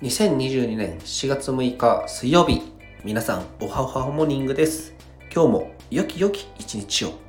2022年4月6日水曜日皆さんおはおはモーニングです。今日も良き良き一日を。